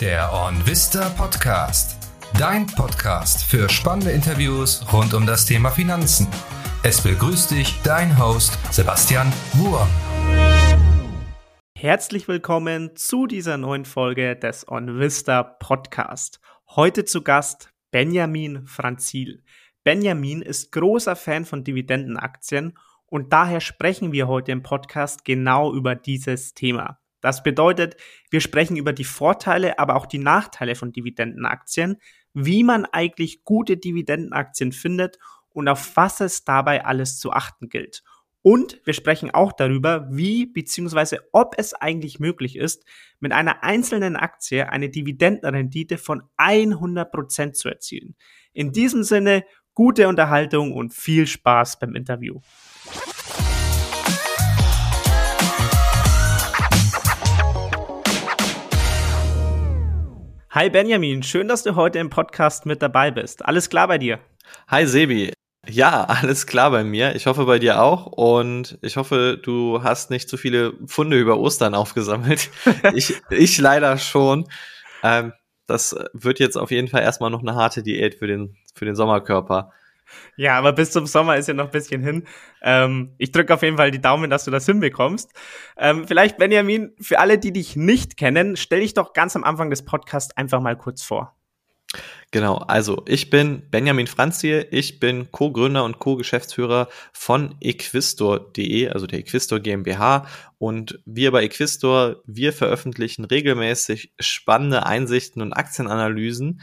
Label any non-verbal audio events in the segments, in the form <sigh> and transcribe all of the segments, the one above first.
Der OnVista Podcast. Dein Podcast für spannende Interviews rund um das Thema Finanzen. Es begrüßt dich dein Host Sebastian Wurm. Herzlich willkommen zu dieser neuen Folge des OnVista Podcast. Heute zu Gast Benjamin Franzil. Benjamin ist großer Fan von Dividendenaktien und daher sprechen wir heute im Podcast genau über dieses Thema. Das bedeutet, wir sprechen über die Vorteile, aber auch die Nachteile von Dividendenaktien, wie man eigentlich gute Dividendenaktien findet und auf was es dabei alles zu achten gilt. Und wir sprechen auch darüber, wie bzw. ob es eigentlich möglich ist, mit einer einzelnen Aktie eine Dividendenrendite von 100% zu erzielen. In diesem Sinne, gute Unterhaltung und viel Spaß beim Interview. Hi Benjamin, schön, dass du heute im Podcast mit dabei bist. Alles klar bei dir? Hi Sebi. Ja, <laughs> alles klar bei mir. Ich hoffe bei dir auch und ich hoffe, du hast nicht zu viele Funde über Ostern aufgesammelt. <laughs> ich, ich leider schon. Ähm, das wird jetzt auf jeden Fall erstmal noch eine harte Diät für den, für den Sommerkörper. Ja, aber bis zum Sommer ist ja noch ein bisschen hin. Ähm, ich drücke auf jeden Fall die Daumen, dass du das hinbekommst. Ähm, vielleicht, Benjamin, für alle, die dich nicht kennen, stell dich doch ganz am Anfang des Podcasts einfach mal kurz vor. Genau, also ich bin Benjamin Franziel, ich bin Co-Gründer und Co-Geschäftsführer von equistor.de, also der Equistor GmbH und wir bei Equistor, wir veröffentlichen regelmäßig spannende Einsichten und Aktienanalysen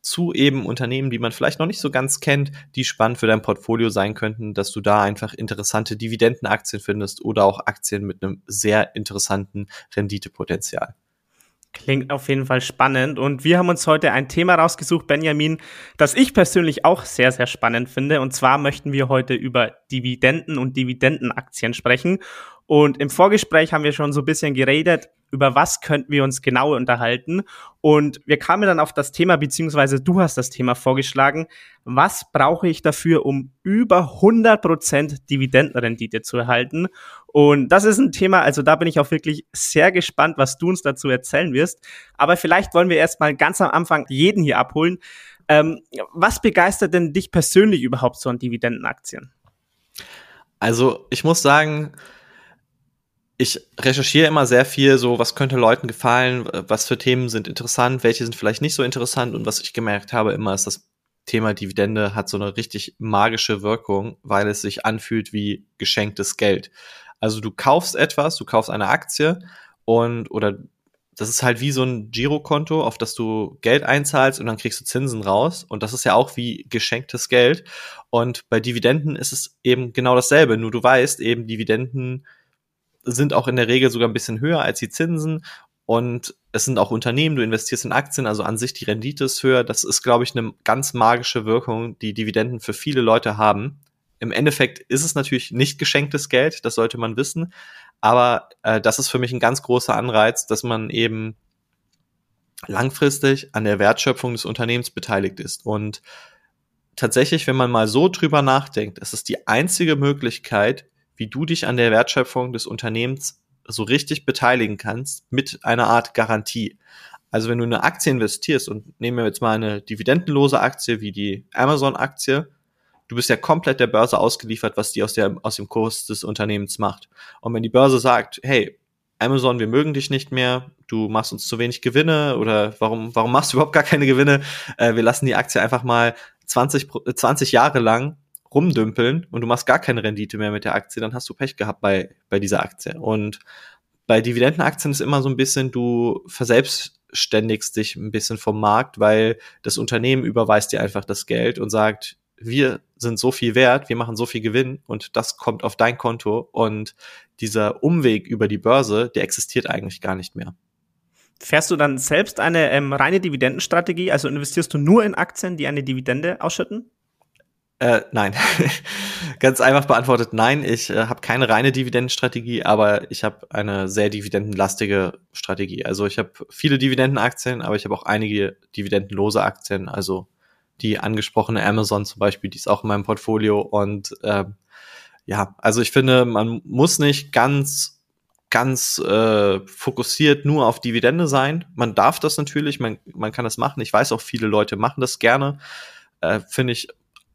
zu eben Unternehmen, die man vielleicht noch nicht so ganz kennt, die spannend für dein Portfolio sein könnten, dass du da einfach interessante Dividendenaktien findest oder auch Aktien mit einem sehr interessanten Renditepotenzial. Klingt auf jeden Fall spannend. Und wir haben uns heute ein Thema rausgesucht, Benjamin, das ich persönlich auch sehr, sehr spannend finde. Und zwar möchten wir heute über Dividenden und Dividendenaktien sprechen. Und im Vorgespräch haben wir schon so ein bisschen geredet, über was könnten wir uns genau unterhalten. Und wir kamen dann auf das Thema, beziehungsweise du hast das Thema vorgeschlagen, was brauche ich dafür, um über 100% Dividendenrendite zu erhalten? Und das ist ein Thema, also da bin ich auch wirklich sehr gespannt, was du uns dazu erzählen wirst. Aber vielleicht wollen wir erstmal ganz am Anfang jeden hier abholen. Ähm, was begeistert denn dich persönlich überhaupt so an Dividendenaktien? Also ich muss sagen, ich recherchiere immer sehr viel, so was könnte Leuten gefallen, was für Themen sind interessant, welche sind vielleicht nicht so interessant und was ich gemerkt habe immer ist, das Thema Dividende hat so eine richtig magische Wirkung, weil es sich anfühlt wie geschenktes Geld. Also du kaufst etwas, du kaufst eine Aktie und oder das ist halt wie so ein Girokonto, auf das du Geld einzahlst und dann kriegst du Zinsen raus. Und das ist ja auch wie geschenktes Geld. Und bei Dividenden ist es eben genau dasselbe. Nur du weißt eben, Dividenden sind auch in der Regel sogar ein bisschen höher als die Zinsen. Und es sind auch Unternehmen, du investierst in Aktien, also an sich die Rendite ist höher. Das ist, glaube ich, eine ganz magische Wirkung, die Dividenden für viele Leute haben. Im Endeffekt ist es natürlich nicht geschenktes Geld, das sollte man wissen. Aber äh, das ist für mich ein ganz großer Anreiz, dass man eben langfristig an der Wertschöpfung des Unternehmens beteiligt ist. Und tatsächlich, wenn man mal so drüber nachdenkt, ist es die einzige Möglichkeit, wie du dich an der Wertschöpfung des Unternehmens so richtig beteiligen kannst mit einer Art Garantie. Also wenn du eine Aktie investierst und nehmen wir jetzt mal eine dividendenlose Aktie wie die Amazon-Aktie, du bist ja komplett der Börse ausgeliefert, was die aus, der, aus dem Kurs des Unternehmens macht. Und wenn die Börse sagt, hey, Amazon, wir mögen dich nicht mehr, du machst uns zu wenig Gewinne oder warum, warum machst du überhaupt gar keine Gewinne? Äh, wir lassen die Aktie einfach mal 20, 20 Jahre lang rumdümpeln und du machst gar keine Rendite mehr mit der Aktie, dann hast du Pech gehabt bei, bei dieser Aktie. Und bei Dividendenaktien ist immer so ein bisschen, du verselbstständigst dich ein bisschen vom Markt, weil das Unternehmen überweist dir einfach das Geld und sagt, wir sind so viel wert, wir machen so viel Gewinn und das kommt auf dein Konto und dieser Umweg über die Börse, der existiert eigentlich gar nicht mehr. Fährst du dann selbst eine ähm, reine Dividendenstrategie? Also investierst du nur in Aktien, die eine Dividende ausschütten? Äh, nein. <laughs> Ganz einfach beantwortet, nein. Ich äh, habe keine reine Dividendenstrategie, aber ich habe eine sehr dividendenlastige Strategie. Also ich habe viele Dividendenaktien, aber ich habe auch einige dividendenlose Aktien. Also die angesprochene Amazon zum Beispiel, die ist auch in meinem Portfolio. Und äh, ja, also ich finde, man muss nicht ganz ganz äh, fokussiert nur auf Dividende sein. Man darf das natürlich, man, man kann das machen. Ich weiß auch, viele Leute machen das gerne. Äh, Finde ich,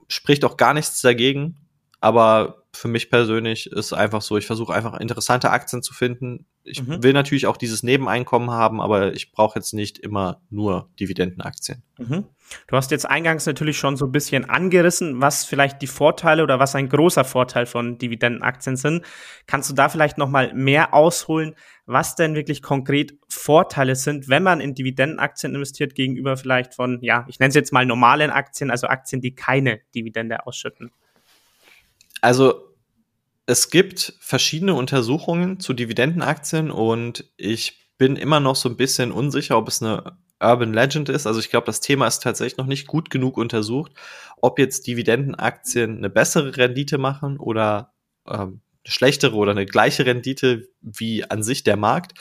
spricht auch gar nichts dagegen. Aber für mich persönlich ist einfach so, ich versuche einfach interessante Aktien zu finden. Ich mhm. will natürlich auch dieses Nebeneinkommen haben, aber ich brauche jetzt nicht immer nur Dividendenaktien. Mhm. Du hast jetzt eingangs natürlich schon so ein bisschen angerissen, was vielleicht die Vorteile oder was ein großer Vorteil von Dividendenaktien sind. Kannst du da vielleicht noch mal mehr ausholen, was denn wirklich konkret Vorteile sind, wenn man in Dividendenaktien investiert gegenüber vielleicht von, ja, ich nenne es jetzt mal normalen Aktien, also Aktien, die keine Dividende ausschütten? Also es gibt verschiedene Untersuchungen zu Dividendenaktien und ich bin immer noch so ein bisschen unsicher, ob es eine Urban Legend ist. Also ich glaube, das Thema ist tatsächlich noch nicht gut genug untersucht, ob jetzt Dividendenaktien eine bessere Rendite machen oder ähm, schlechtere oder eine gleiche Rendite wie an sich der Markt.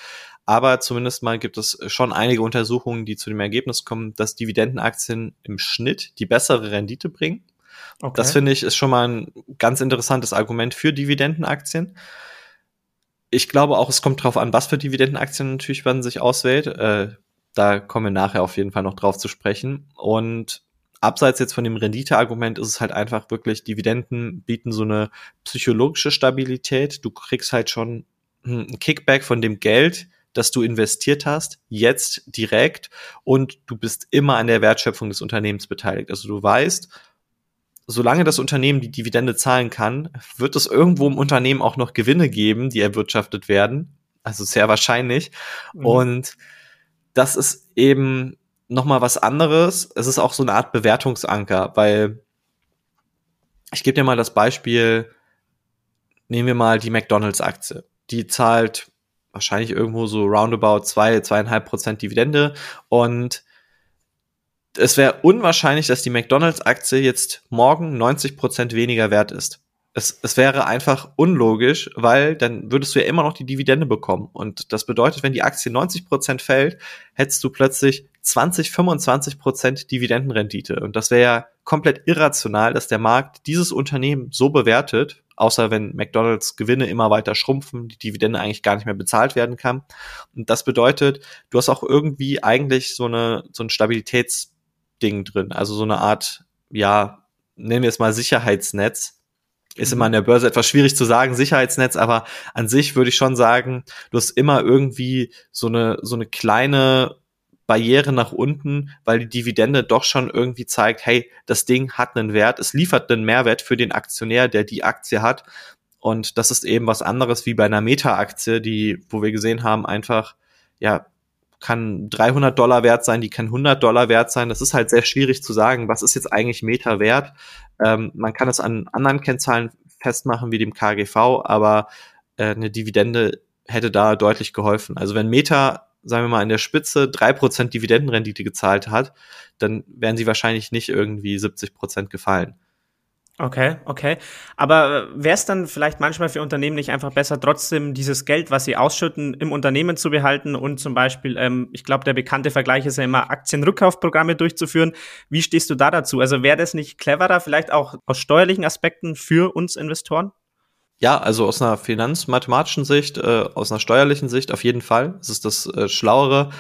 Aber zumindest mal gibt es schon einige Untersuchungen, die zu dem Ergebnis kommen, dass Dividendenaktien im Schnitt die bessere Rendite bringen. Okay. Das finde ich ist schon mal ein ganz interessantes Argument für Dividendenaktien. Ich glaube auch, es kommt darauf an, was für Dividendenaktien natürlich man sich auswählt. Äh, da kommen wir nachher auf jeden Fall noch drauf zu sprechen. Und abseits jetzt von dem Renditeargument ist es halt einfach wirklich, Dividenden bieten so eine psychologische Stabilität. Du kriegst halt schon ein Kickback von dem Geld, das du investiert hast, jetzt direkt und du bist immer an der Wertschöpfung des Unternehmens beteiligt. Also du weißt, solange das Unternehmen die Dividende zahlen kann, wird es irgendwo im Unternehmen auch noch Gewinne geben, die erwirtschaftet werden. Also sehr wahrscheinlich. Mhm. Und das ist eben nochmal was anderes. Es ist auch so eine Art Bewertungsanker, weil ich gebe dir mal das Beispiel, nehmen wir mal die McDonalds-Aktie. Die zahlt wahrscheinlich irgendwo so roundabout zwei, zweieinhalb Prozent Dividende und es wäre unwahrscheinlich, dass die McDonalds-Aktie jetzt morgen 90 Prozent weniger wert ist. Es, es wäre einfach unlogisch, weil dann würdest du ja immer noch die Dividende bekommen. Und das bedeutet, wenn die Aktie 90 Prozent fällt, hättest du plötzlich 20, 25 Prozent Dividendenrendite. Und das wäre ja komplett irrational, dass der Markt dieses Unternehmen so bewertet, außer wenn McDonalds Gewinne immer weiter schrumpfen, die Dividende eigentlich gar nicht mehr bezahlt werden kann. Und das bedeutet, du hast auch irgendwie eigentlich so eine, so ein Stabilitäts Ding drin. Also so eine Art, ja, nennen wir es mal Sicherheitsnetz. Ist mhm. immer an der Börse etwas schwierig zu sagen, Sicherheitsnetz, aber an sich würde ich schon sagen, du hast immer irgendwie so eine, so eine kleine Barriere nach unten, weil die Dividende doch schon irgendwie zeigt, hey, das Ding hat einen Wert, es liefert einen Mehrwert für den Aktionär, der die Aktie hat. Und das ist eben was anderes wie bei einer Meta-Aktie, die, wo wir gesehen haben, einfach, ja, kann 300 Dollar wert sein, die kann 100 Dollar wert sein. Das ist halt sehr schwierig zu sagen, was ist jetzt eigentlich Meta wert. Ähm, man kann es an anderen Kennzahlen festmachen, wie dem KGV, aber äh, eine Dividende hätte da deutlich geholfen. Also wenn Meta, sagen wir mal, in der Spitze drei Prozent Dividendenrendite gezahlt hat, dann wären sie wahrscheinlich nicht irgendwie 70 Prozent gefallen. Okay, okay. Aber wäre es dann vielleicht manchmal für Unternehmen nicht einfach besser, trotzdem dieses Geld, was sie ausschütten, im Unternehmen zu behalten und zum Beispiel, ähm, ich glaube, der bekannte Vergleich ist ja immer, Aktienrückkaufprogramme durchzuführen. Wie stehst du da dazu? Also wäre das nicht cleverer, vielleicht auch aus steuerlichen Aspekten für uns Investoren? Ja, also aus einer finanzmathematischen Sicht, äh, aus einer steuerlichen Sicht auf jeden Fall. Es ist das äh, Schlauere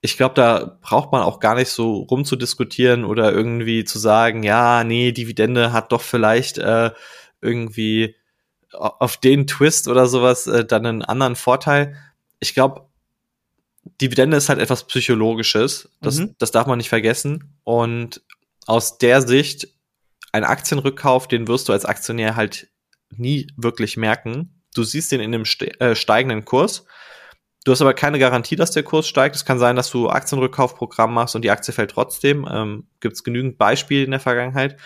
ich glaube, da braucht man auch gar nicht so rumzudiskutieren oder irgendwie zu sagen, ja, nee, Dividende hat doch vielleicht äh, irgendwie auf den Twist oder sowas äh, dann einen anderen Vorteil. Ich glaube, Dividende ist halt etwas Psychologisches. Das, mhm. das darf man nicht vergessen. Und aus der Sicht, ein Aktienrückkauf, den wirst du als Aktionär halt nie wirklich merken. Du siehst den in dem ste äh, steigenden Kurs Du hast aber keine Garantie, dass der Kurs steigt. Es kann sein, dass du Aktienrückkaufprogramm machst und die Aktie fällt trotzdem. Ähm, Gibt es genügend Beispiele in der Vergangenheit.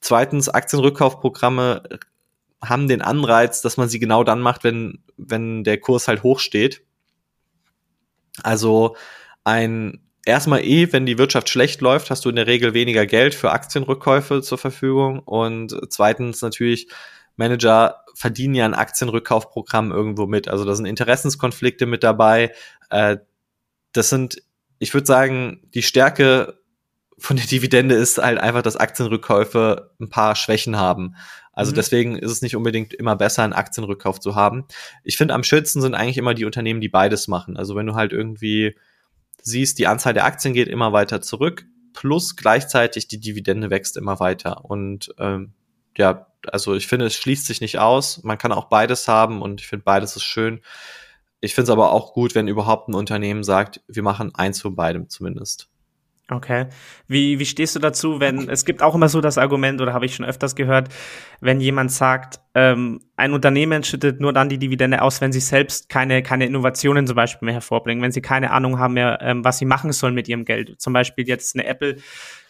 Zweitens, Aktienrückkaufprogramme haben den Anreiz, dass man sie genau dann macht, wenn, wenn der Kurs halt hoch steht. Also ein erstmal eh, wenn die Wirtschaft schlecht läuft, hast du in der Regel weniger Geld für Aktienrückkäufe zur Verfügung. Und zweitens natürlich, Manager verdienen ja ein Aktienrückkaufprogramm irgendwo mit. Also da sind Interessenskonflikte mit dabei. Äh, das sind, ich würde sagen, die Stärke von der Dividende ist halt einfach, dass Aktienrückkäufe ein paar Schwächen haben. Also mhm. deswegen ist es nicht unbedingt immer besser, einen Aktienrückkauf zu haben. Ich finde, am schönsten sind eigentlich immer die Unternehmen, die beides machen. Also wenn du halt irgendwie siehst, die Anzahl der Aktien geht immer weiter zurück, plus gleichzeitig die Dividende wächst immer weiter. Und ähm, ja, also ich finde, es schließt sich nicht aus. Man kann auch beides haben und ich finde, beides ist schön. Ich finde es aber auch gut, wenn überhaupt ein Unternehmen sagt, wir machen eins von beidem zumindest. Okay. Wie, wie stehst du dazu, wenn, es gibt auch immer so das Argument, oder habe ich schon öfters gehört, wenn jemand sagt, ähm, ein Unternehmen schüttet nur dann die Dividende aus, wenn sie selbst keine, keine Innovationen zum Beispiel mehr hervorbringen, wenn sie keine Ahnung haben mehr, ähm, was sie machen sollen mit ihrem Geld. Zum Beispiel jetzt eine Apple,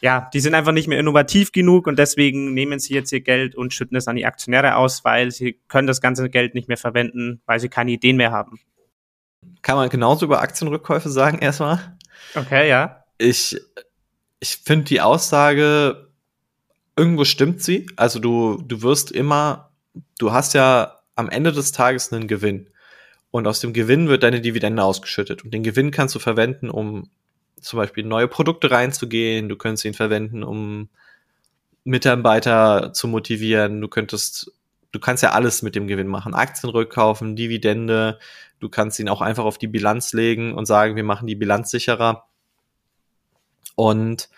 ja, die sind einfach nicht mehr innovativ genug und deswegen nehmen sie jetzt ihr Geld und schütten es an die Aktionäre aus, weil sie können das ganze Geld nicht mehr verwenden, weil sie keine Ideen mehr haben. Kann man genauso über Aktienrückkäufe sagen erstmal? Okay, ja ich, ich finde die Aussage, irgendwo stimmt sie. Also du, du wirst immer, du hast ja am Ende des Tages einen Gewinn. Und aus dem Gewinn wird deine Dividende ausgeschüttet. Und den Gewinn kannst du verwenden, um zum Beispiel neue Produkte reinzugehen. Du könntest ihn verwenden, um Mitarbeiter zu motivieren. Du könntest, du kannst ja alles mit dem Gewinn machen. Aktien rückkaufen, Dividende. Du kannst ihn auch einfach auf die Bilanz legen und sagen, wir machen die Bilanz sicherer. Und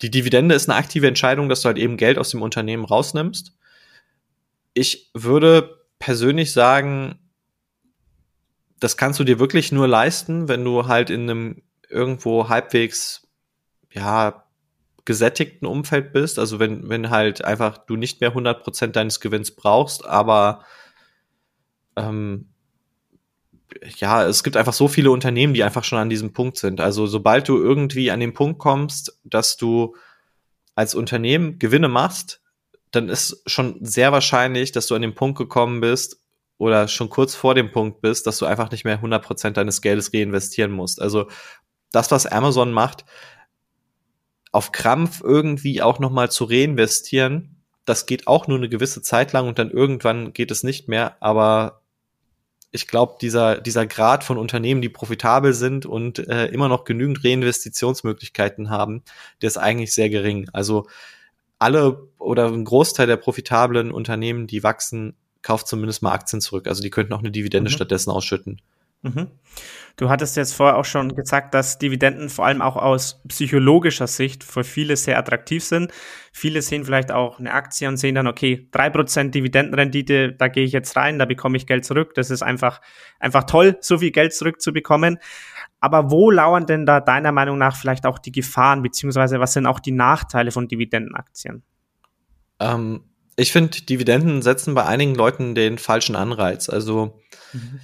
die Dividende ist eine aktive Entscheidung, dass du halt eben Geld aus dem Unternehmen rausnimmst. Ich würde persönlich sagen, das kannst du dir wirklich nur leisten, wenn du halt in einem irgendwo halbwegs, ja, gesättigten Umfeld bist. Also wenn, wenn halt einfach du nicht mehr 100% deines Gewinns brauchst, aber ähm, ja, es gibt einfach so viele Unternehmen, die einfach schon an diesem Punkt sind. Also sobald du irgendwie an den Punkt kommst, dass du als Unternehmen Gewinne machst, dann ist schon sehr wahrscheinlich, dass du an den Punkt gekommen bist oder schon kurz vor dem Punkt bist, dass du einfach nicht mehr 100% deines Geldes reinvestieren musst. Also das, was Amazon macht, auf Krampf irgendwie auch nochmal zu reinvestieren, das geht auch nur eine gewisse Zeit lang und dann irgendwann geht es nicht mehr, aber ich glaube, dieser, dieser Grad von Unternehmen, die profitabel sind und äh, immer noch genügend Reinvestitionsmöglichkeiten haben, der ist eigentlich sehr gering. Also alle oder ein Großteil der profitablen Unternehmen, die wachsen, kauft zumindest mal Aktien zurück. Also die könnten auch eine Dividende mhm. stattdessen ausschütten. Mhm. Du hattest jetzt vorher auch schon gesagt, dass Dividenden vor allem auch aus psychologischer Sicht für viele sehr attraktiv sind. Viele sehen vielleicht auch eine Aktie und sehen dann, okay, drei Prozent Dividendenrendite, da gehe ich jetzt rein, da bekomme ich Geld zurück. Das ist einfach, einfach toll, so viel Geld zurückzubekommen. Aber wo lauern denn da deiner Meinung nach vielleicht auch die Gefahren, beziehungsweise was sind auch die Nachteile von Dividendenaktien? Ähm, ich finde, Dividenden setzen bei einigen Leuten den falschen Anreiz. Also mhm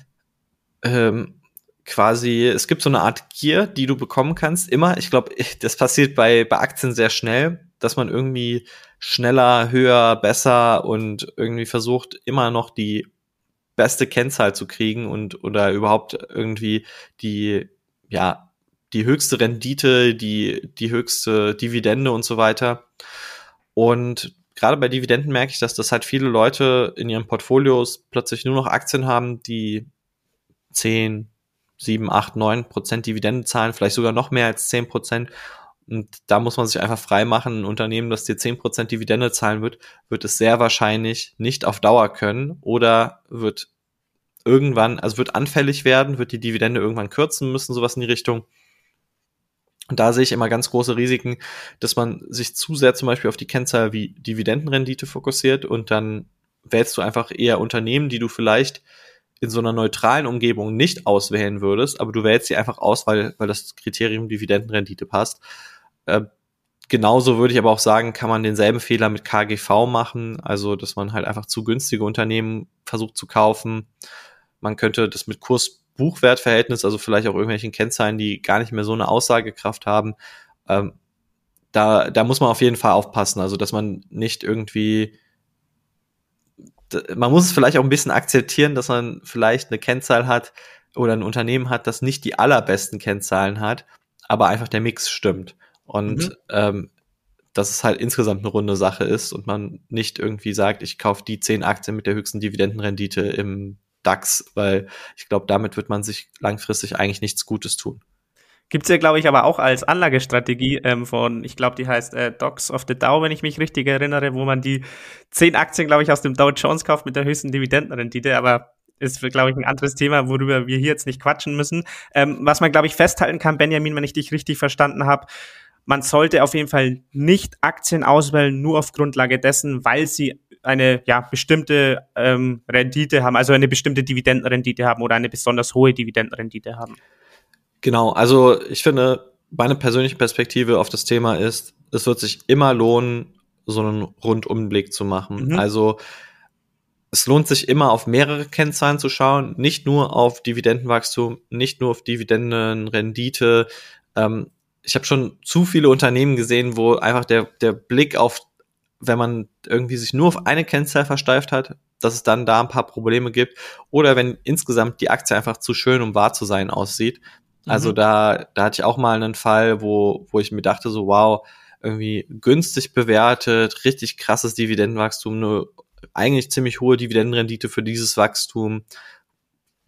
ähm, quasi, es gibt so eine Art Gier, die du bekommen kannst, immer. Ich glaube, <laughs> das passiert bei, bei Aktien sehr schnell, dass man irgendwie schneller, höher, besser und irgendwie versucht, immer noch die beste Kennzahl zu kriegen und oder überhaupt irgendwie die, ja, die höchste Rendite, die, die höchste Dividende und so weiter. Und gerade bei Dividenden merke ich, dass das halt viele Leute in ihren Portfolios plötzlich nur noch Aktien haben, die 10, 7, 8, 9 Prozent Dividende zahlen, vielleicht sogar noch mehr als 10 Prozent. Und da muss man sich einfach frei machen. Ein Unternehmen, das dir 10 Prozent Dividende zahlen wird, wird es sehr wahrscheinlich nicht auf Dauer können oder wird irgendwann, also wird anfällig werden, wird die Dividende irgendwann kürzen müssen, sowas in die Richtung. Und da sehe ich immer ganz große Risiken, dass man sich zu sehr zum Beispiel auf die Kennzahl wie Dividendenrendite fokussiert und dann wählst du einfach eher Unternehmen, die du vielleicht in so einer neutralen Umgebung nicht auswählen würdest, aber du wählst sie einfach aus, weil, weil das Kriterium Dividendenrendite passt. Äh, genauso würde ich aber auch sagen, kann man denselben Fehler mit KGV machen, also dass man halt einfach zu günstige Unternehmen versucht zu kaufen. Man könnte das mit Kurs-Buchwert-Verhältnis, also vielleicht auch irgendwelchen Kennzahlen, die gar nicht mehr so eine Aussagekraft haben, ähm, da, da muss man auf jeden Fall aufpassen, also dass man nicht irgendwie man muss es vielleicht auch ein bisschen akzeptieren, dass man vielleicht eine Kennzahl hat oder ein Unternehmen hat, das nicht die allerbesten Kennzahlen hat, aber einfach der Mix stimmt. Und mhm. ähm, dass es halt insgesamt eine runde Sache ist und man nicht irgendwie sagt, ich kaufe die zehn Aktien mit der höchsten Dividendenrendite im DAX, weil ich glaube, damit wird man sich langfristig eigentlich nichts Gutes tun. Gibt es ja, glaube ich, aber auch als Anlagestrategie ähm, von, ich glaube, die heißt äh, Docs of the Dow, wenn ich mich richtig erinnere, wo man die zehn Aktien, glaube ich, aus dem Dow Jones kauft mit der höchsten Dividendenrendite. Aber ist, glaube ich, ein anderes Thema, worüber wir hier jetzt nicht quatschen müssen. Ähm, was man, glaube ich, festhalten kann, Benjamin, wenn ich dich richtig verstanden habe, man sollte auf jeden Fall nicht Aktien auswählen, nur auf Grundlage dessen, weil sie eine ja, bestimmte ähm, Rendite haben, also eine bestimmte Dividendenrendite haben oder eine besonders hohe Dividendenrendite haben. Genau, also ich finde, meine persönliche Perspektive auf das Thema ist, es wird sich immer lohnen, so einen Rundumblick zu machen. Mhm. Also es lohnt sich immer auf mehrere Kennzahlen zu schauen, nicht nur auf Dividendenwachstum, nicht nur auf Dividendenrendite. Ähm, ich habe schon zu viele Unternehmen gesehen, wo einfach der, der Blick auf, wenn man irgendwie sich nur auf eine Kennzahl versteift hat, dass es dann da ein paar Probleme gibt. Oder wenn insgesamt die Aktie einfach zu schön, um wahr zu sein, aussieht, also mhm. da, da hatte ich auch mal einen Fall, wo, wo ich mir dachte, so wow, irgendwie günstig bewertet, richtig krasses Dividendenwachstum, eine eigentlich ziemlich hohe Dividendenrendite für dieses Wachstum,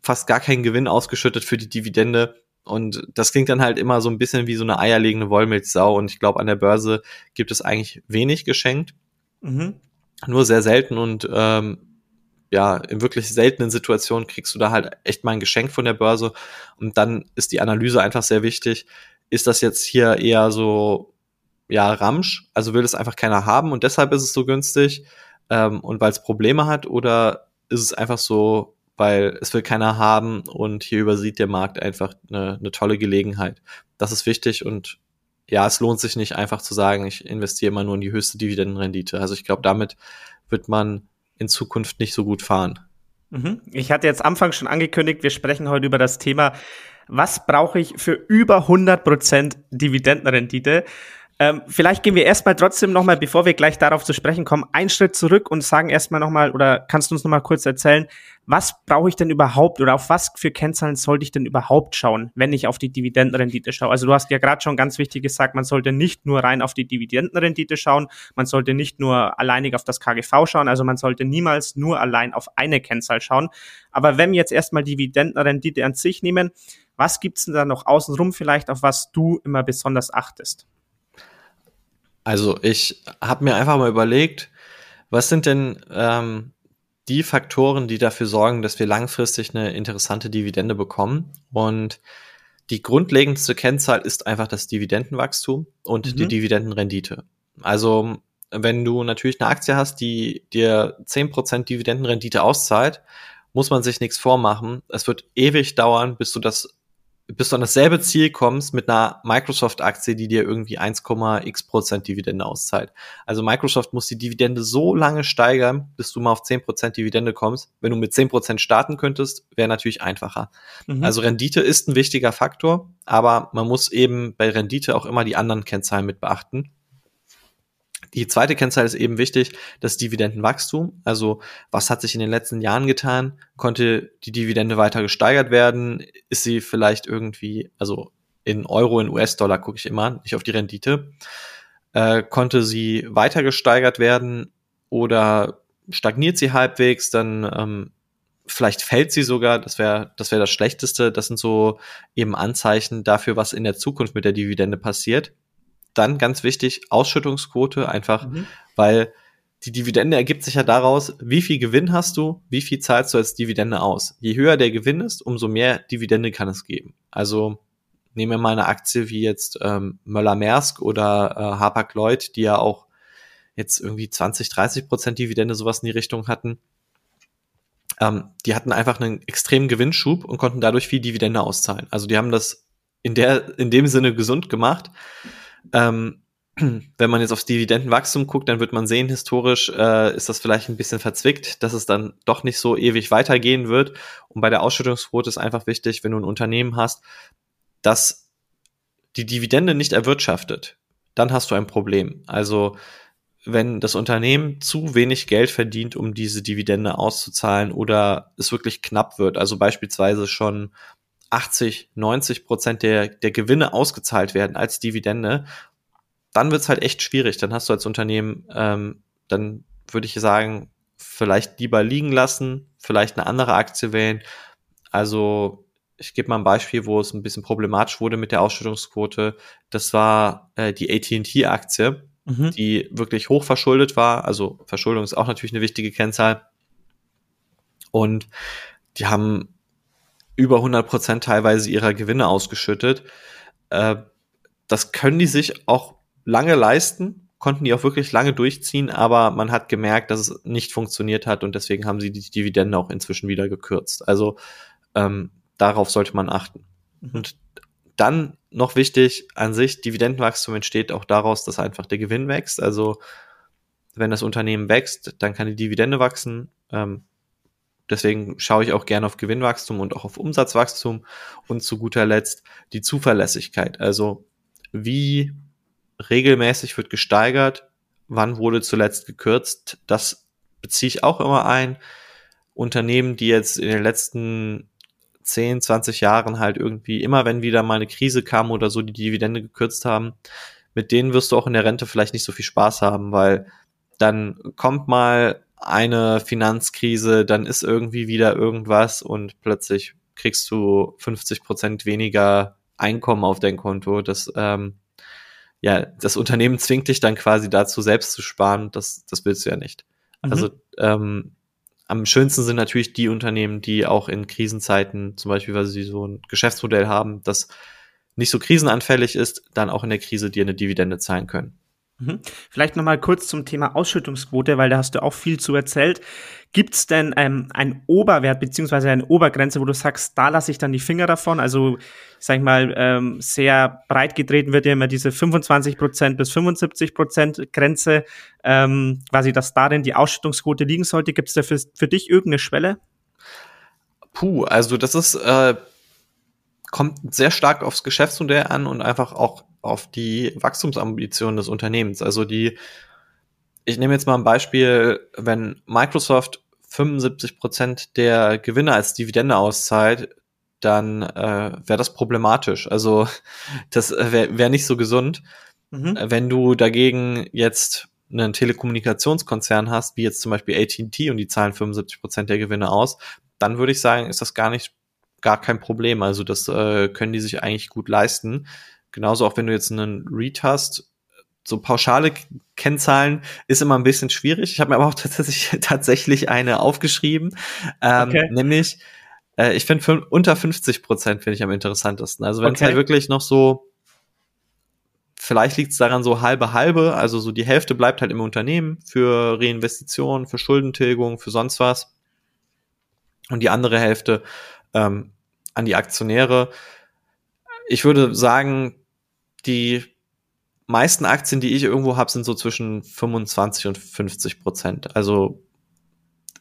fast gar keinen Gewinn ausgeschüttet für die Dividende. Und das klingt dann halt immer so ein bisschen wie so eine eierlegende Wollmilchsau. Und ich glaube, an der Börse gibt es eigentlich wenig geschenkt. Mhm. Nur sehr selten und ähm, ja, in wirklich seltenen Situationen kriegst du da halt echt mal ein Geschenk von der Börse. Und dann ist die Analyse einfach sehr wichtig. Ist das jetzt hier eher so, ja, Ramsch? Also will es einfach keiner haben und deshalb ist es so günstig ähm, und weil es Probleme hat? Oder ist es einfach so, weil es will keiner haben und hier übersieht der Markt einfach eine, eine tolle Gelegenheit? Das ist wichtig und ja, es lohnt sich nicht einfach zu sagen, ich investiere immer nur in die höchste Dividendenrendite. Also ich glaube, damit wird man in Zukunft nicht so gut fahren. Mhm. Ich hatte jetzt Anfang schon angekündigt, wir sprechen heute über das Thema, was brauche ich für über 100% Dividendenrendite? Ähm, vielleicht gehen wir erstmal trotzdem nochmal, bevor wir gleich darauf zu sprechen kommen, einen Schritt zurück und sagen erstmal nochmal, oder kannst du uns nochmal kurz erzählen, was brauche ich denn überhaupt oder auf was für Kennzahlen sollte ich denn überhaupt schauen, wenn ich auf die Dividendenrendite schaue? Also du hast ja gerade schon ganz wichtig gesagt, man sollte nicht nur rein auf die Dividendenrendite schauen, man sollte nicht nur alleinig auf das KGV schauen, also man sollte niemals nur allein auf eine Kennzahl schauen. Aber wenn wir jetzt erstmal Dividendenrendite an sich nehmen, was gibt's denn da noch außenrum vielleicht, auf was du immer besonders achtest? Also ich habe mir einfach mal überlegt, was sind denn ähm, die Faktoren, die dafür sorgen, dass wir langfristig eine interessante Dividende bekommen? Und die grundlegendste Kennzahl ist einfach das Dividendenwachstum und mhm. die Dividendenrendite. Also wenn du natürlich eine Aktie hast, die dir zehn Prozent Dividendenrendite auszahlt, muss man sich nichts vormachen. Es wird ewig dauern, bis du das bis du an dasselbe Ziel kommst mit einer Microsoft-Aktie, die dir irgendwie 1,x Prozent Dividende auszahlt. Also Microsoft muss die Dividende so lange steigern, bis du mal auf 10 Prozent Dividende kommst. Wenn du mit 10 Prozent starten könntest, wäre natürlich einfacher. Mhm. Also Rendite ist ein wichtiger Faktor, aber man muss eben bei Rendite auch immer die anderen Kennzahlen mit beachten. Die zweite Kennzahl ist eben wichtig, das Dividendenwachstum. Also was hat sich in den letzten Jahren getan? Konnte die Dividende weiter gesteigert werden? Ist sie vielleicht irgendwie, also in Euro, in US-Dollar gucke ich immer, nicht auf die Rendite. Äh, konnte sie weiter gesteigert werden oder stagniert sie halbwegs? Dann ähm, vielleicht fällt sie sogar, das wäre das, wäre das Schlechteste. Das sind so eben Anzeichen dafür, was in der Zukunft mit der Dividende passiert. Dann ganz wichtig, Ausschüttungsquote, einfach, mhm. weil die Dividende ergibt sich ja daraus, wie viel Gewinn hast du, wie viel zahlst du als Dividende aus. Je höher der Gewinn ist, umso mehr Dividende kann es geben. Also nehmen wir mal eine Aktie wie jetzt ähm, Möller-Maersk oder äh, Hapag-Lloyd, die ja auch jetzt irgendwie 20, 30 Prozent Dividende sowas in die Richtung hatten. Ähm, die hatten einfach einen extremen Gewinnschub und konnten dadurch viel Dividende auszahlen. Also die haben das in der in dem Sinne gesund gemacht. Ähm, <clears throat> wenn man jetzt aufs Dividendenwachstum guckt, dann wird man sehen, historisch äh, ist das vielleicht ein bisschen verzwickt, dass es dann doch nicht so ewig weitergehen wird. Und bei der Ausschüttungsquote ist einfach wichtig, wenn du ein Unternehmen hast, das die Dividende nicht erwirtschaftet, dann hast du ein Problem. Also wenn das Unternehmen zu wenig Geld verdient, um diese Dividende auszuzahlen oder es wirklich knapp wird, also beispielsweise schon 80, 90 Prozent der, der Gewinne ausgezahlt werden als Dividende, dann wird's halt echt schwierig. Dann hast du als Unternehmen, ähm, dann würde ich sagen, vielleicht lieber liegen lassen, vielleicht eine andere Aktie wählen. Also ich gebe mal ein Beispiel, wo es ein bisschen problematisch wurde mit der Ausschüttungsquote. Das war äh, die AT&T-Aktie, mhm. die wirklich hoch verschuldet war. Also Verschuldung ist auch natürlich eine wichtige Kennzahl. Und die haben über 100 Prozent teilweise ihrer Gewinne ausgeschüttet. Äh, das können die sich auch lange leisten, konnten die auch wirklich lange durchziehen, aber man hat gemerkt, dass es nicht funktioniert hat und deswegen haben sie die Dividende auch inzwischen wieder gekürzt. Also ähm, darauf sollte man achten. Mhm. Und dann noch wichtig an sich, Dividendenwachstum entsteht auch daraus, dass einfach der Gewinn wächst. Also wenn das Unternehmen wächst, dann kann die Dividende wachsen. Ähm, deswegen schaue ich auch gerne auf Gewinnwachstum und auch auf Umsatzwachstum und zu guter Letzt die Zuverlässigkeit. Also wie regelmäßig wird gesteigert, wann wurde zuletzt gekürzt, das beziehe ich auch immer ein. Unternehmen, die jetzt in den letzten 10, 20 Jahren halt irgendwie immer, wenn wieder mal eine Krise kam oder so, die Dividende gekürzt haben, mit denen wirst du auch in der Rente vielleicht nicht so viel Spaß haben, weil dann kommt mal eine Finanzkrise, dann ist irgendwie wieder irgendwas und plötzlich kriegst du 50 Prozent weniger Einkommen auf dein Konto. Das, ähm, ja, das Unternehmen zwingt dich dann quasi dazu, selbst zu sparen. Das, das willst du ja nicht. Mhm. Also ähm, am schönsten sind natürlich die Unternehmen, die auch in Krisenzeiten, zum Beispiel, weil sie so ein Geschäftsmodell haben, das nicht so krisenanfällig ist, dann auch in der Krise dir eine Dividende zahlen können. Mhm. Vielleicht nochmal kurz zum Thema Ausschüttungsquote, weil da hast du auch viel zu erzählt. Gibt es denn ähm, einen Oberwert beziehungsweise eine Obergrenze, wo du sagst, da lasse ich dann die Finger davon? Also, sag ich mal, ähm, sehr breit getreten wird ja immer diese 25% bis 75% Grenze, ähm, quasi, dass darin die Ausschüttungsquote liegen sollte. Gibt es da für, für dich irgendeine Schwelle? Puh, also das ist, äh, kommt sehr stark aufs Geschäftsmodell an und einfach auch auf die Wachstumsambitionen des Unternehmens. Also die, ich nehme jetzt mal ein Beispiel, wenn Microsoft 75 Prozent der Gewinne als Dividende auszahlt, dann äh, wäre das problematisch. Also <laughs> das wäre wär nicht so gesund. Mhm. Wenn du dagegen jetzt einen Telekommunikationskonzern hast, wie jetzt zum Beispiel AT&T und die zahlen 75 Prozent der Gewinne aus, dann würde ich sagen, ist das gar nicht gar kein Problem. Also das äh, können die sich eigentlich gut leisten. Genauso auch wenn du jetzt einen Read hast, so pauschale Kennzahlen ist immer ein bisschen schwierig. Ich habe mir aber auch <laughs> tatsächlich, tatsächlich eine aufgeschrieben, ähm, okay. nämlich äh, ich finde unter 50 Prozent finde ich am interessantesten. Also wenn es okay. halt wirklich noch so Vielleicht liegt es daran so halbe halbe, also so die Hälfte bleibt halt im Unternehmen für Reinvestitionen, für Schuldentilgung, für sonst was. Und die andere Hälfte ähm, an die Aktionäre. Ich würde sagen, die meisten Aktien, die ich irgendwo habe, sind so zwischen 25 und 50 Prozent. Also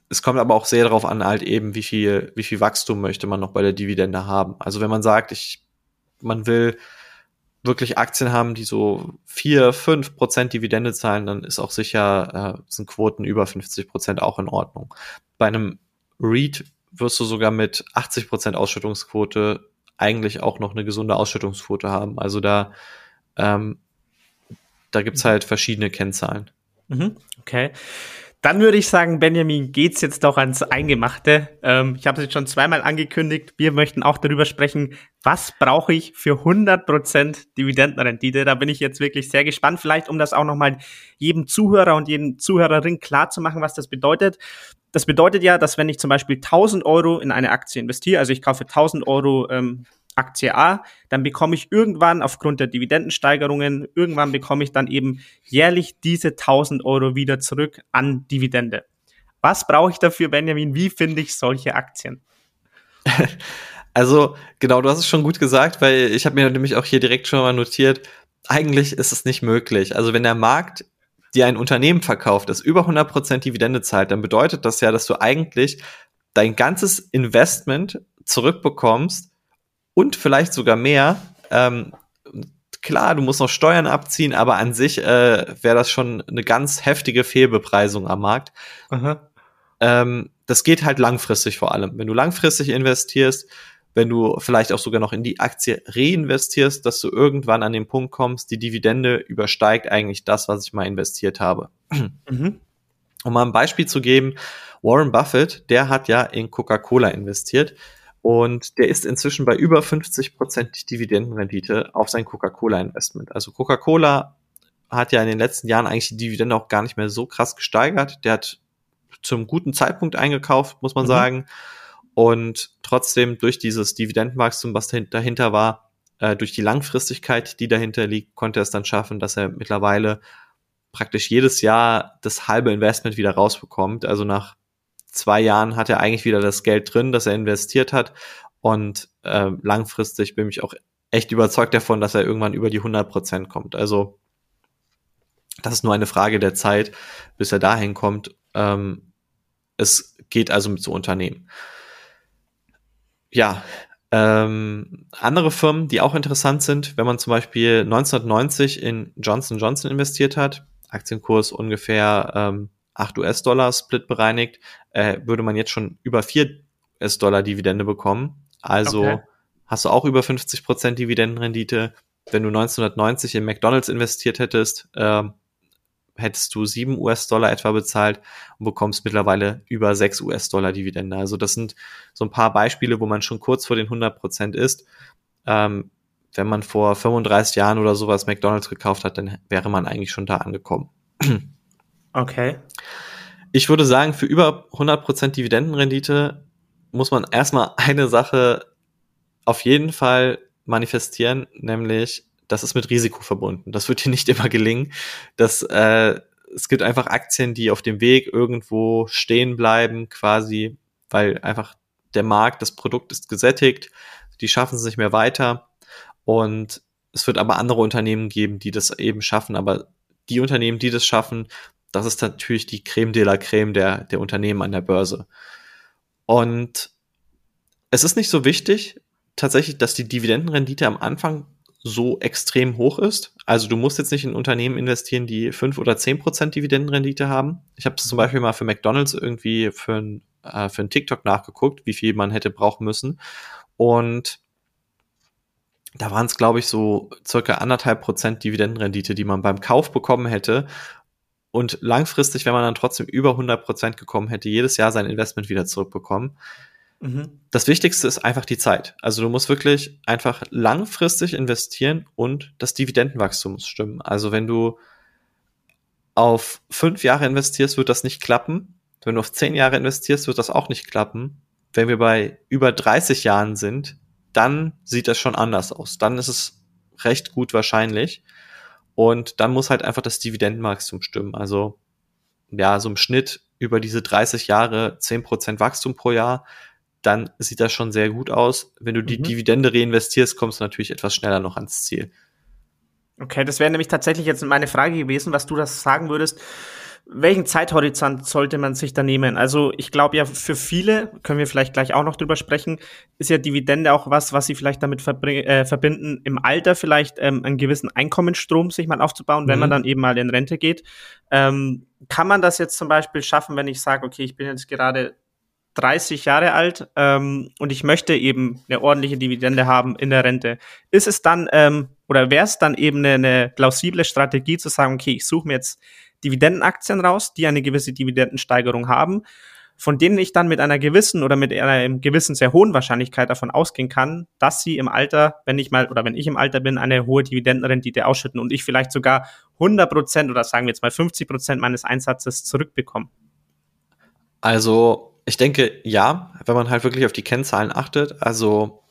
es kommt aber auch sehr darauf an, halt eben, wie viel, wie viel Wachstum möchte man noch bei der Dividende haben. Also wenn man sagt, ich, man will wirklich Aktien haben, die so vier, fünf Prozent Dividende zahlen, dann ist auch sicher, äh, sind Quoten über 50 Prozent auch in Ordnung. Bei einem REIT wirst du sogar mit 80 Prozent Ausschüttungsquote eigentlich auch noch eine gesunde Ausschüttungsquote haben. Also da, ähm, da gibt's halt verschiedene Kennzahlen. Mhm, okay. Dann würde ich sagen, Benjamin, geht's jetzt doch ans Eingemachte. Ähm, ich habe es jetzt schon zweimal angekündigt. Wir möchten auch darüber sprechen, was brauche ich für 100% Dividendenrendite. Da bin ich jetzt wirklich sehr gespannt. Vielleicht, um das auch nochmal jedem Zuhörer und jedem Zuhörerin klar zu machen, was das bedeutet. Das bedeutet ja, dass wenn ich zum Beispiel 1000 Euro in eine Aktie investiere, also ich kaufe 1000 Euro ähm, Aktie A, dann bekomme ich irgendwann aufgrund der Dividendensteigerungen, irgendwann bekomme ich dann eben jährlich diese 1000 Euro wieder zurück an Dividende. Was brauche ich dafür, Benjamin? Wie finde ich solche Aktien? <laughs> Also genau, du hast es schon gut gesagt, weil ich habe mir nämlich auch hier direkt schon mal notiert, eigentlich ist es nicht möglich. Also wenn der Markt dir ein Unternehmen verkauft, das über 100% Dividende zahlt, dann bedeutet das ja, dass du eigentlich dein ganzes Investment zurückbekommst und vielleicht sogar mehr. Ähm, klar, du musst noch Steuern abziehen, aber an sich äh, wäre das schon eine ganz heftige Fehlbepreisung am Markt. Ähm, das geht halt langfristig vor allem. Wenn du langfristig investierst, wenn du vielleicht auch sogar noch in die Aktie reinvestierst, dass du irgendwann an den Punkt kommst, die Dividende übersteigt eigentlich das, was ich mal investiert habe. Mhm. Um mal ein Beispiel zu geben, Warren Buffett, der hat ja in Coca-Cola investiert Und der ist inzwischen bei über 50% Dividendenrendite auf sein Coca-Cola-Investment. Also Coca-Cola hat ja in den letzten Jahren eigentlich die Dividende auch gar nicht mehr so krass gesteigert. Der hat zum guten Zeitpunkt eingekauft, muss man mhm. sagen. Und trotzdem durch dieses Dividendenwachstum, was dahinter war, äh, durch die Langfristigkeit, die dahinter liegt, konnte er es dann schaffen, dass er mittlerweile praktisch jedes Jahr das halbe Investment wieder rausbekommt. Also nach zwei Jahren hat er eigentlich wieder das Geld drin, das er investiert hat. Und äh, langfristig bin ich auch echt überzeugt davon, dass er irgendwann über die 100 Prozent kommt. Also das ist nur eine Frage der Zeit, bis er dahin kommt. Ähm, es geht also mit so Unternehmen. Ja, ähm, andere Firmen, die auch interessant sind, wenn man zum Beispiel 1990 in Johnson Johnson investiert hat, Aktienkurs ungefähr ähm, 8 US-Dollar Split bereinigt, äh, würde man jetzt schon über 4 US-Dollar Dividende bekommen. Also okay. hast du auch über 50 Prozent Dividendenrendite. Wenn du 1990 in McDonald's investiert hättest, äh, hättest du 7 US-Dollar etwa bezahlt und bekommst mittlerweile über 6 US-Dollar Dividende. Also das sind so ein paar Beispiele, wo man schon kurz vor den 100 Prozent ist. Ähm, wenn man vor 35 Jahren oder sowas McDonald's gekauft hat, dann wäre man eigentlich schon da angekommen. Okay. Ich würde sagen, für über 100 Prozent Dividendenrendite muss man erstmal <laughs> eine Sache auf jeden Fall manifestieren, nämlich das ist mit Risiko verbunden. Das wird dir nicht immer gelingen. Das, äh, es gibt einfach Aktien, die auf dem Weg irgendwo stehen bleiben, quasi, weil einfach der Markt, das Produkt ist gesättigt, die schaffen es nicht mehr weiter. Und es wird aber andere Unternehmen geben, die das eben schaffen. Aber die Unternehmen, die das schaffen, das ist natürlich die Creme de la Creme der, der Unternehmen an der Börse. Und es ist nicht so wichtig, tatsächlich, dass die Dividendenrendite am Anfang so extrem hoch ist. Also du musst jetzt nicht in Unternehmen investieren, die fünf oder zehn Prozent Dividendenrendite haben. Ich habe zum Beispiel mal für McDonald's irgendwie für ein, äh, für ein TikTok nachgeguckt, wie viel man hätte brauchen müssen. Und da waren es, glaube ich, so circa anderthalb Prozent Dividendenrendite, die man beim Kauf bekommen hätte. Und langfristig, wenn man dann trotzdem über 100 Prozent gekommen hätte, jedes Jahr sein Investment wieder zurückbekommen. Mhm. Das Wichtigste ist einfach die Zeit. Also du musst wirklich einfach langfristig investieren und das Dividendenwachstum muss stimmen. Also wenn du auf fünf Jahre investierst, wird das nicht klappen. Wenn du auf zehn Jahre investierst, wird das auch nicht klappen. Wenn wir bei über 30 Jahren sind, dann sieht das schon anders aus. Dann ist es recht gut wahrscheinlich. Und dann muss halt einfach das Dividendenwachstum stimmen. Also ja, so im Schnitt über diese 30 Jahre 10% Wachstum pro Jahr dann sieht das schon sehr gut aus. Wenn du die mhm. Dividende reinvestierst, kommst du natürlich etwas schneller noch ans Ziel. Okay, das wäre nämlich tatsächlich jetzt meine Frage gewesen, was du das sagen würdest. Welchen Zeithorizont sollte man sich da nehmen? Also ich glaube ja, für viele, können wir vielleicht gleich auch noch drüber sprechen, ist ja Dividende auch was, was sie vielleicht damit äh, verbinden, im Alter vielleicht ähm, einen gewissen Einkommensstrom sich mal aufzubauen, wenn mhm. man dann eben mal in Rente geht. Ähm, kann man das jetzt zum Beispiel schaffen, wenn ich sage, okay, ich bin jetzt gerade 30 Jahre alt ähm, und ich möchte eben eine ordentliche Dividende haben in der Rente. Ist es dann ähm, oder wäre es dann eben eine, eine plausible Strategie zu sagen, okay, ich suche mir jetzt Dividendenaktien raus, die eine gewisse Dividendensteigerung haben, von denen ich dann mit einer gewissen oder mit einer gewissen sehr hohen Wahrscheinlichkeit davon ausgehen kann, dass sie im Alter, wenn ich mal oder wenn ich im Alter bin, eine hohe Dividendenrendite ausschütten und ich vielleicht sogar 100 Prozent oder sagen wir jetzt mal 50 Prozent meines Einsatzes zurückbekomme. Also ich denke, ja, wenn man halt wirklich auf die Kennzahlen achtet. Also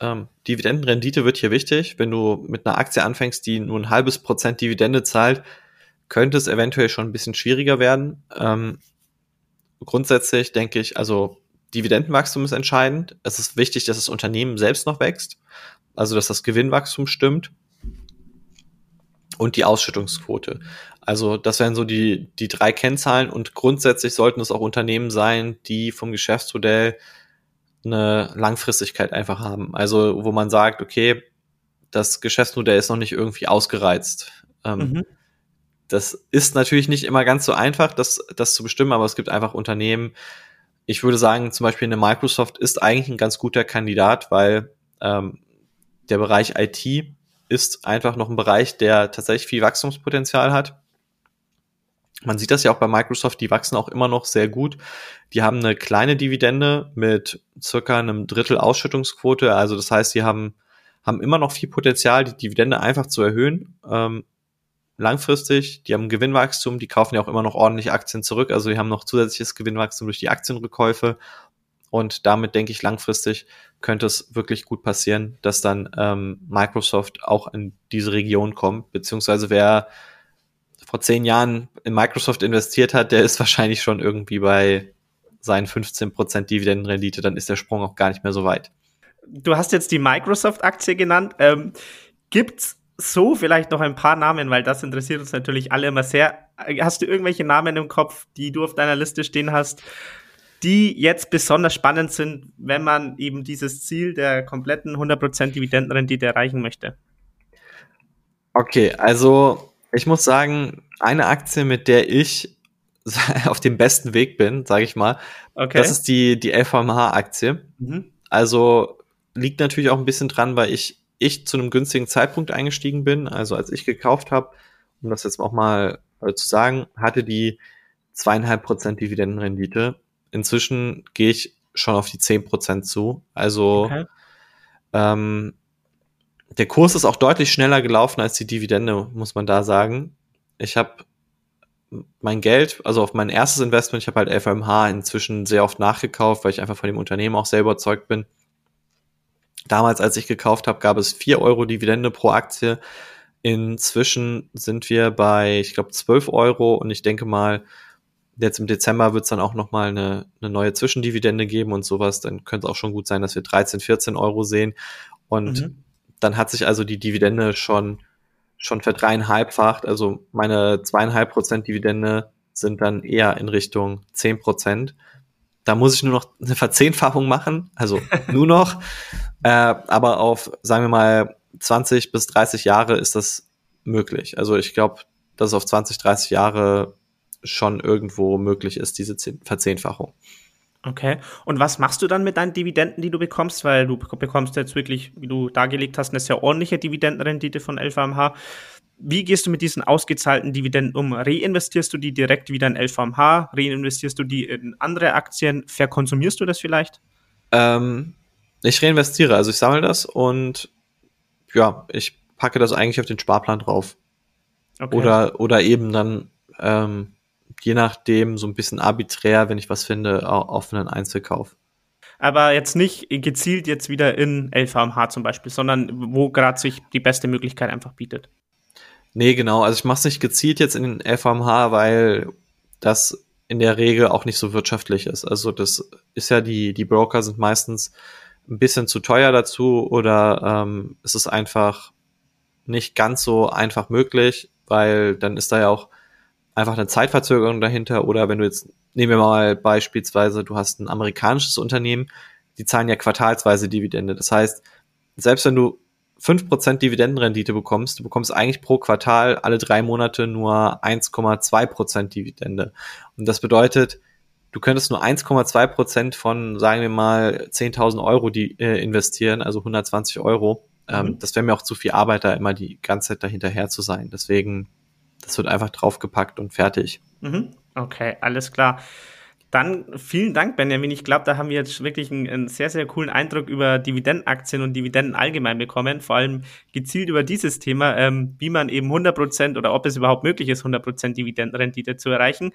ähm, Dividendenrendite wird hier wichtig. Wenn du mit einer Aktie anfängst, die nur ein halbes Prozent Dividende zahlt, könnte es eventuell schon ein bisschen schwieriger werden. Ähm, grundsätzlich denke ich, also Dividendenwachstum ist entscheidend. Es ist wichtig, dass das Unternehmen selbst noch wächst, also dass das Gewinnwachstum stimmt und die Ausschüttungsquote. Also das wären so die, die drei Kennzahlen und grundsätzlich sollten es auch Unternehmen sein, die vom Geschäftsmodell eine Langfristigkeit einfach haben. Also wo man sagt, okay, das Geschäftsmodell ist noch nicht irgendwie ausgereizt. Ähm, mhm. Das ist natürlich nicht immer ganz so einfach, das, das zu bestimmen, aber es gibt einfach Unternehmen, ich würde sagen, zum Beispiel eine Microsoft ist eigentlich ein ganz guter Kandidat, weil ähm, der Bereich IT ist einfach noch ein Bereich, der tatsächlich viel Wachstumspotenzial hat. Man sieht das ja auch bei Microsoft, die wachsen auch immer noch sehr gut. Die haben eine kleine Dividende mit circa einem Drittel Ausschüttungsquote. Also das heißt, die haben, haben immer noch viel Potenzial, die Dividende einfach zu erhöhen. Ähm, langfristig, die haben Gewinnwachstum, die kaufen ja auch immer noch ordentlich Aktien zurück. Also die haben noch zusätzliches Gewinnwachstum durch die Aktienrückkäufe. Und damit denke ich, langfristig könnte es wirklich gut passieren, dass dann ähm, Microsoft auch in diese Region kommt. Beziehungsweise wer vor zehn Jahren in Microsoft investiert hat, der ist wahrscheinlich schon irgendwie bei seinen 15% Dividendenrendite, dann ist der Sprung auch gar nicht mehr so weit. Du hast jetzt die Microsoft-Aktie genannt. Ähm, gibt's so vielleicht noch ein paar Namen, weil das interessiert uns natürlich alle immer sehr. Hast du irgendwelche Namen im Kopf, die du auf deiner Liste stehen hast, die jetzt besonders spannend sind, wenn man eben dieses Ziel der kompletten 100% Dividendenrendite erreichen möchte? Okay, also ich muss sagen, eine Aktie, mit der ich <laughs> auf dem besten Weg bin, sage ich mal, okay. das ist die, die LVMH-Aktie. Mhm. Also liegt natürlich auch ein bisschen dran, weil ich, ich zu einem günstigen Zeitpunkt eingestiegen bin. Also als ich gekauft habe, um das jetzt auch mal äh, zu sagen, hatte die zweieinhalb Prozent Dividendenrendite. Inzwischen gehe ich schon auf die zehn Prozent zu. Also okay. ähm, der Kurs ist auch deutlich schneller gelaufen als die Dividende, muss man da sagen. Ich habe mein Geld, also auf mein erstes Investment, ich habe halt LVMH inzwischen sehr oft nachgekauft, weil ich einfach von dem Unternehmen auch sehr überzeugt bin. Damals, als ich gekauft habe, gab es vier Euro Dividende pro Aktie. Inzwischen sind wir bei, ich glaube, 12 Euro und ich denke mal, jetzt im Dezember wird es dann auch nochmal eine, eine neue Zwischendividende geben und sowas. Dann könnte es auch schon gut sein, dass wir 13, 14 Euro sehen. Und mhm dann hat sich also die Dividende schon, schon verdreieinhalbfacht. Also meine zweieinhalb Prozent Dividende sind dann eher in Richtung zehn Prozent. Da muss ich nur noch eine Verzehnfachung machen, also nur noch. <laughs> Äh, aber auf, sagen wir mal, 20 bis 30 Jahre ist das möglich. Also ich glaube, dass es auf 20, 30 Jahre schon irgendwo möglich ist, diese Verzehnfachung. Okay. Und was machst du dann mit deinen Dividenden, die du bekommst? Weil du bekommst jetzt wirklich, wie du dargelegt hast, eine sehr ordentliche Dividendenrendite von LVMH. Wie gehst du mit diesen ausgezahlten Dividenden um? Reinvestierst du die direkt wieder in LVMH? Reinvestierst du die in andere Aktien? Verkonsumierst du das vielleicht? Ähm, ich reinvestiere, also ich sammle das und ja, ich packe das eigentlich auf den Sparplan drauf. Okay. Oder, oder eben dann ähm, je nachdem so ein bisschen arbiträr, wenn ich was finde, auf einen Einzelkauf. Aber jetzt nicht gezielt jetzt wieder in LVMH zum Beispiel, sondern wo gerade sich die beste Möglichkeit einfach bietet. Nee, genau. Also ich mache es nicht gezielt jetzt in den LVMH, weil das in der Regel auch nicht so wirtschaftlich ist. Also das ist ja die, die Broker sind meistens ein bisschen zu teuer dazu oder ähm, es ist einfach nicht ganz so einfach möglich, weil dann ist da ja auch einfach eine Zeitverzögerung dahinter oder wenn du jetzt, nehmen wir mal beispielsweise, du hast ein amerikanisches Unternehmen, die zahlen ja quartalsweise Dividende. Das heißt, selbst wenn du 5% Dividendenrendite bekommst, du bekommst eigentlich pro Quartal alle drei Monate nur 1,2% Dividende. Und das bedeutet, du könntest nur 1,2% von, sagen wir mal, 10.000 Euro die, äh, investieren, also 120 Euro. Ähm, mhm. Das wäre mir auch zu viel Arbeit, da immer die ganze Zeit dahinterher zu sein. Deswegen das wird einfach draufgepackt und fertig. Mhm. Okay, alles klar. Dann vielen Dank, Benjamin. Ich glaube, da haben wir jetzt wirklich einen, einen, sehr, sehr coolen Eindruck über Dividendenaktien und Dividenden allgemein bekommen. Vor allem gezielt über dieses Thema, ähm, wie man eben 100% oder ob es überhaupt möglich ist, 100% Dividendenrendite zu erreichen.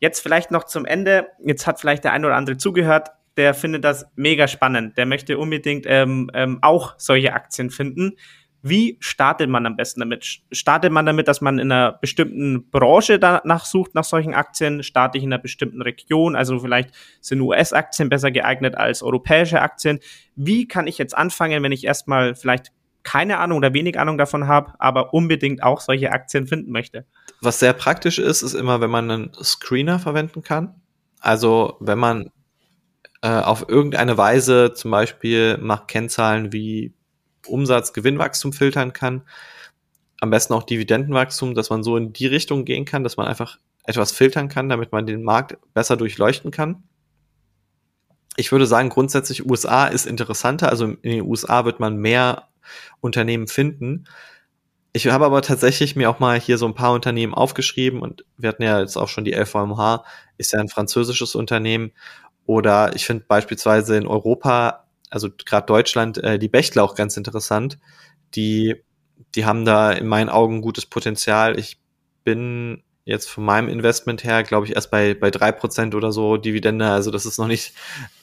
Jetzt vielleicht noch zum Ende. Jetzt hat vielleicht der ein oder andere zugehört. Der findet das mega spannend. Der möchte unbedingt ähm, ähm, auch solche Aktien finden. Wie startet man am besten damit? Startet man damit, dass man in einer bestimmten Branche danach sucht, nach solchen Aktien? Starte ich in einer bestimmten Region? Also vielleicht sind US-Aktien besser geeignet als europäische Aktien. Wie kann ich jetzt anfangen, wenn ich erstmal vielleicht keine Ahnung oder wenig Ahnung davon habe, aber unbedingt auch solche Aktien finden möchte? Was sehr praktisch ist, ist immer, wenn man einen Screener verwenden kann. Also wenn man äh, auf irgendeine Weise zum Beispiel nach Kennzahlen wie Umsatz, Gewinnwachstum filtern kann. Am besten auch Dividendenwachstum, dass man so in die Richtung gehen kann, dass man einfach etwas filtern kann, damit man den Markt besser durchleuchten kann. Ich würde sagen, grundsätzlich USA ist interessanter. Also in den USA wird man mehr Unternehmen finden. Ich habe aber tatsächlich mir auch mal hier so ein paar Unternehmen aufgeschrieben und wir hatten ja jetzt auch schon die LVMH, ist ja ein französisches Unternehmen. Oder ich finde beispielsweise in Europa, also gerade Deutschland, äh, die Bechtle auch ganz interessant. Die, die haben da in meinen Augen gutes Potenzial. Ich bin jetzt von meinem Investment her, glaube ich, erst bei, bei drei Prozent oder so Dividende. Also das ist noch nicht,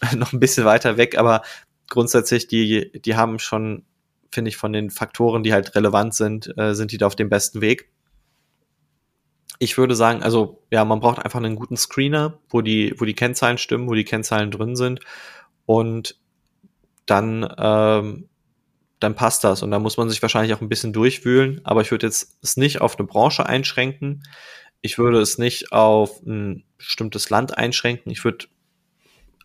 <laughs> noch ein bisschen weiter weg, aber grundsätzlich, die, die haben schon, finde ich, von den Faktoren, die halt relevant sind, äh, sind die da auf dem besten Weg. Ich würde sagen, also ja, man braucht einfach einen guten Screener, wo die, wo die Kennzahlen stimmen, wo die Kennzahlen drin sind und dann ähm, dann passt das. Und da muss man sich wahrscheinlich auch ein bisschen durchwühlen. Aber ich würde jetzt es nicht auf eine Branche einschränken. Ich würde es nicht auf ein bestimmtes Land einschränken. Ich würde,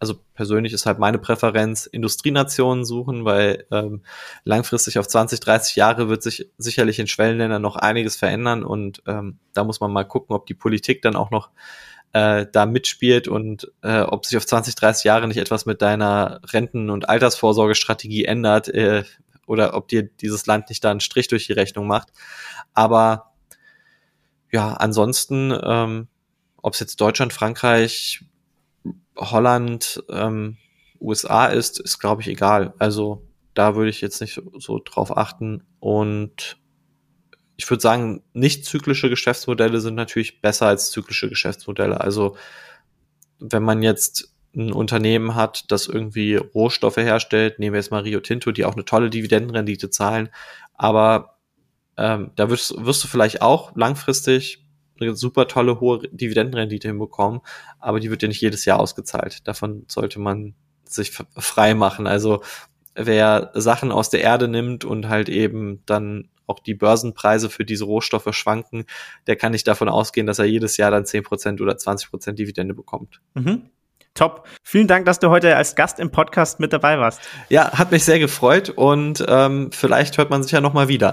also persönlich ist halt meine Präferenz, Industrienationen suchen, weil ähm, langfristig auf 20, 30 Jahre wird sich sicherlich in Schwellenländern noch einiges verändern und ähm, da muss man mal gucken, ob die Politik dann auch noch äh, da mitspielt und äh, ob sich auf 20, 30 Jahre nicht etwas mit deiner Renten- und Altersvorsorgestrategie ändert äh, oder ob dir dieses Land nicht da einen Strich durch die Rechnung macht. Aber ja, ansonsten, ähm, ob es jetzt Deutschland, Frankreich, Holland, ähm, USA ist, ist, glaube ich, egal. Also da würde ich jetzt nicht so, so drauf achten. Und ich würde sagen, nicht zyklische Geschäftsmodelle sind natürlich besser als zyklische Geschäftsmodelle. Also wenn man jetzt ein Unternehmen hat, das irgendwie Rohstoffe herstellt, nehmen wir jetzt mal Rio Tinto, die auch eine tolle Dividendenrendite zahlen, aber ähm, da wirst, wirst du vielleicht auch langfristig eine super tolle hohe Dividendenrendite hinbekommen, aber die wird dir nicht jedes Jahr ausgezahlt. Davon sollte man sich frei machen. Also wer Sachen aus der Erde nimmt und halt eben dann auch die Börsenpreise für diese Rohstoffe schwanken, der kann nicht davon ausgehen, dass er jedes Jahr dann 10% oder 20% Dividende bekommt. Mhm. Top. Vielen Dank, dass du heute als Gast im Podcast mit dabei warst. Ja, hat mich sehr gefreut und ähm, vielleicht hört man sich ja nochmal wieder.